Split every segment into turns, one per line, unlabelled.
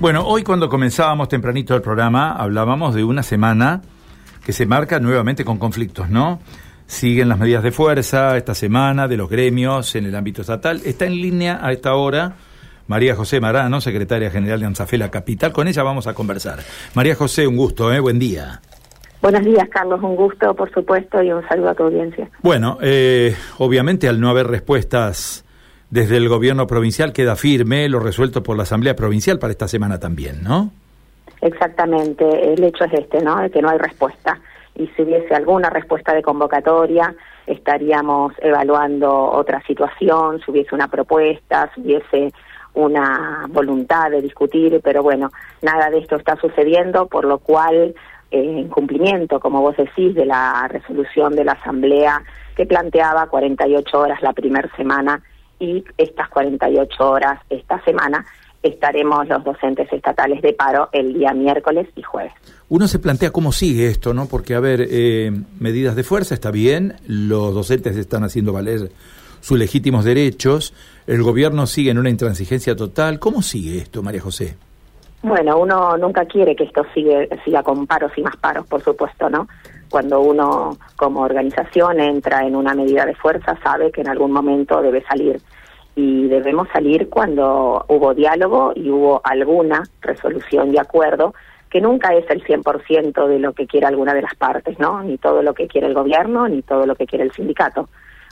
Bueno, hoy cuando comenzábamos tempranito el programa hablábamos de una semana que se marca nuevamente con conflictos, ¿no? Siguen las medidas de fuerza esta semana de los gremios en el ámbito estatal. Está en línea a esta hora María José Marano, secretaria general de Anzafela Capital. Con ella vamos a conversar. María José, un gusto, ¿eh? Buen día.
Buenos días, Carlos. Un gusto, por supuesto, y un saludo a tu audiencia.
Bueno, eh, obviamente al no haber respuestas desde el gobierno provincial queda firme lo resuelto por la Asamblea Provincial para esta semana también, ¿no?
Exactamente. El hecho es este, ¿no? De que no hay respuesta. Y si hubiese alguna respuesta de convocatoria, estaríamos evaluando otra situación, si hubiese una propuesta, si hubiese una voluntad de discutir, pero bueno, nada de esto está sucediendo, por lo cual, eh, en cumplimiento, como vos decís, de la resolución de la Asamblea que planteaba 48 horas la primera semana y estas 48 horas esta semana, estaremos los docentes estatales de paro el día miércoles y jueves.
Uno se plantea cómo sigue esto, ¿no? Porque, a ver, eh, medidas de fuerza está bien, los docentes están haciendo valer sus legítimos derechos, el gobierno sigue en una intransigencia total. ¿Cómo sigue esto, María José?
Bueno, uno nunca quiere que esto sigue, siga con paros y más paros, por supuesto, ¿no? Cuando uno como organización entra en una medida de fuerza, sabe que en algún momento debe salir. Y debemos salir cuando hubo diálogo y hubo alguna resolución de acuerdo, que nunca es el 100% de lo que quiere alguna de las partes, ¿no? Ni todo lo que quiere el gobierno, ni todo lo que quiere el sindicato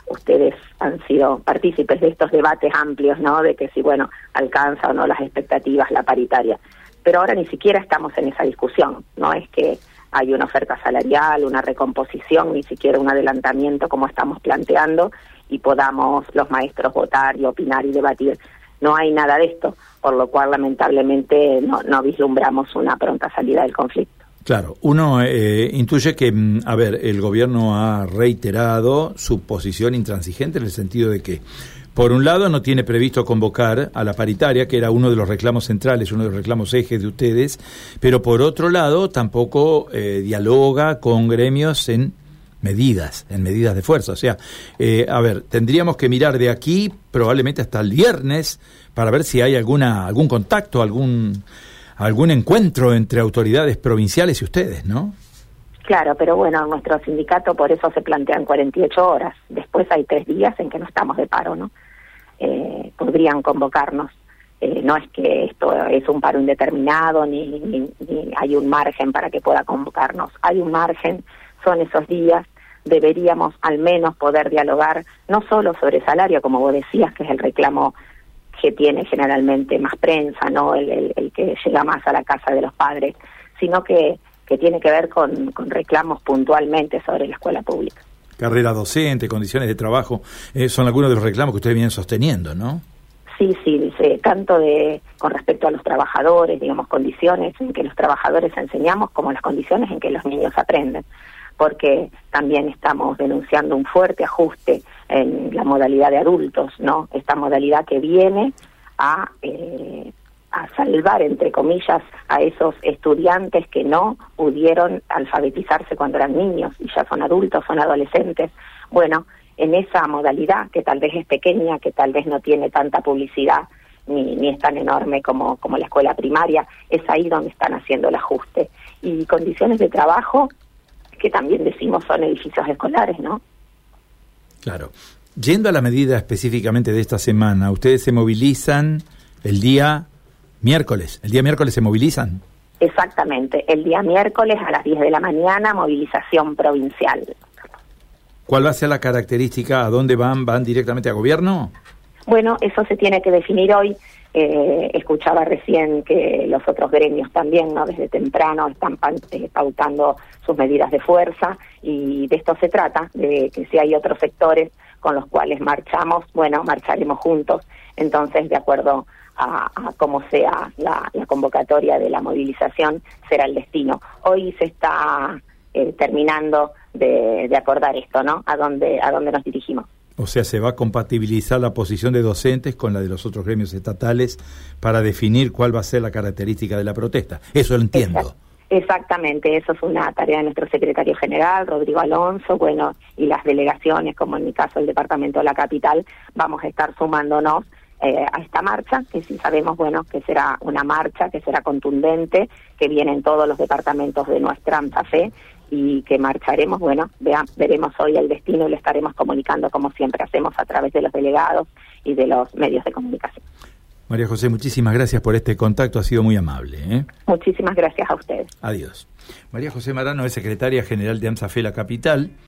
ustedes han sido partícipes de estos debates amplios, ¿no? De que si, bueno, alcanza o no las expectativas la paritaria. Pero ahora ni siquiera estamos en esa discusión, no es que hay una oferta salarial, una recomposición, ni siquiera un adelantamiento como estamos planteando y podamos los maestros votar y opinar y debatir. No hay nada de esto, por lo cual lamentablemente no, no vislumbramos una pronta salida del conflicto.
Claro, uno eh, intuye que, mm, a ver, el gobierno ha reiterado su posición intransigente en el sentido de que, por un lado, no tiene previsto convocar a la paritaria, que era uno de los reclamos centrales, uno de los reclamos ejes de ustedes, pero por otro lado, tampoco eh, dialoga con gremios en medidas, en medidas de fuerza. O sea, eh, a ver, tendríamos que mirar de aquí probablemente hasta el viernes para ver si hay alguna algún contacto, algún algún encuentro entre autoridades provinciales y ustedes, ¿no?
Claro, pero bueno, nuestro sindicato por eso se plantean 48 horas. Después hay tres días en que no estamos de paro, ¿no? Eh, podrían convocarnos. Eh, no es que esto es un paro indeterminado ni, ni, hay un margen para que pueda convocarnos. Hay un margen, son esos días. Deberíamos al menos poder dialogar no solo sobre salario, como vos decías, que es el reclamo que tiene generalmente más prensa, no el, el, que llega más a la casa de los padres, sino que, que tiene que ver con, con reclamos puntualmente sobre la escuela pública.
Carrera docente, condiciones de trabajo, eh, son algunos de los reclamos que ustedes vienen sosteniendo, ¿no?
Sí, sí, dice, tanto de con respecto a los trabajadores, digamos, condiciones en que los trabajadores enseñamos, como las condiciones en que los niños aprenden, porque también estamos denunciando un fuerte ajuste en la modalidad de adultos, ¿no? Esta modalidad que viene a, eh, a salvar, entre comillas, a esos estudiantes que no pudieron alfabetizarse cuando eran niños y ya son adultos, son adolescentes. Bueno, en esa modalidad que tal vez es pequeña, que tal vez no tiene tanta publicidad, ni, ni es tan enorme como, como la escuela primaria, es ahí donde están haciendo el ajuste. Y condiciones de trabajo que también decimos son edificios escolares, ¿no?
Claro. Yendo a la medida específicamente de esta semana, ustedes se movilizan el día miércoles. ¿El día miércoles se movilizan?
Exactamente. El día miércoles a las 10 de la mañana, movilización provincial.
¿Cuál va a ser la característica? ¿A dónde van? ¿Van directamente a gobierno?
Bueno, eso se tiene que definir hoy. Eh, escuchaba recién que los otros gremios también, ¿no? Desde temprano están eh, pautando sus medidas de fuerza y de esto se trata, de que si hay otros sectores con los cuales marchamos, bueno, marcharemos juntos. Entonces, de acuerdo a, cómo sea la, convocatoria de la movilización, será el destino. Hoy se está eh, terminando de, de, acordar esto, ¿no? A dónde, a dónde nos dirigimos.
O sea, se va a compatibilizar la posición de docentes con la de los otros gremios estatales para definir cuál va a ser la característica de la protesta. Eso lo entiendo.
Exactamente, eso es una tarea de nuestro secretario general, Rodrigo Alonso, bueno, y las delegaciones, como en mi caso el Departamento de la Capital, vamos a estar sumándonos eh, a esta marcha, que sí sabemos, bueno, que será una marcha, que será contundente, que viene en todos los departamentos de nuestra Fe y que marcharemos, bueno, veremos hoy el destino y lo estaremos comunicando como siempre hacemos a través de los delegados y de los medios de comunicación.
María José, muchísimas gracias por este contacto, ha sido muy amable. ¿eh?
Muchísimas gracias a ustedes.
Adiós. María José Marano es secretaria general de AMSAFE La Capital.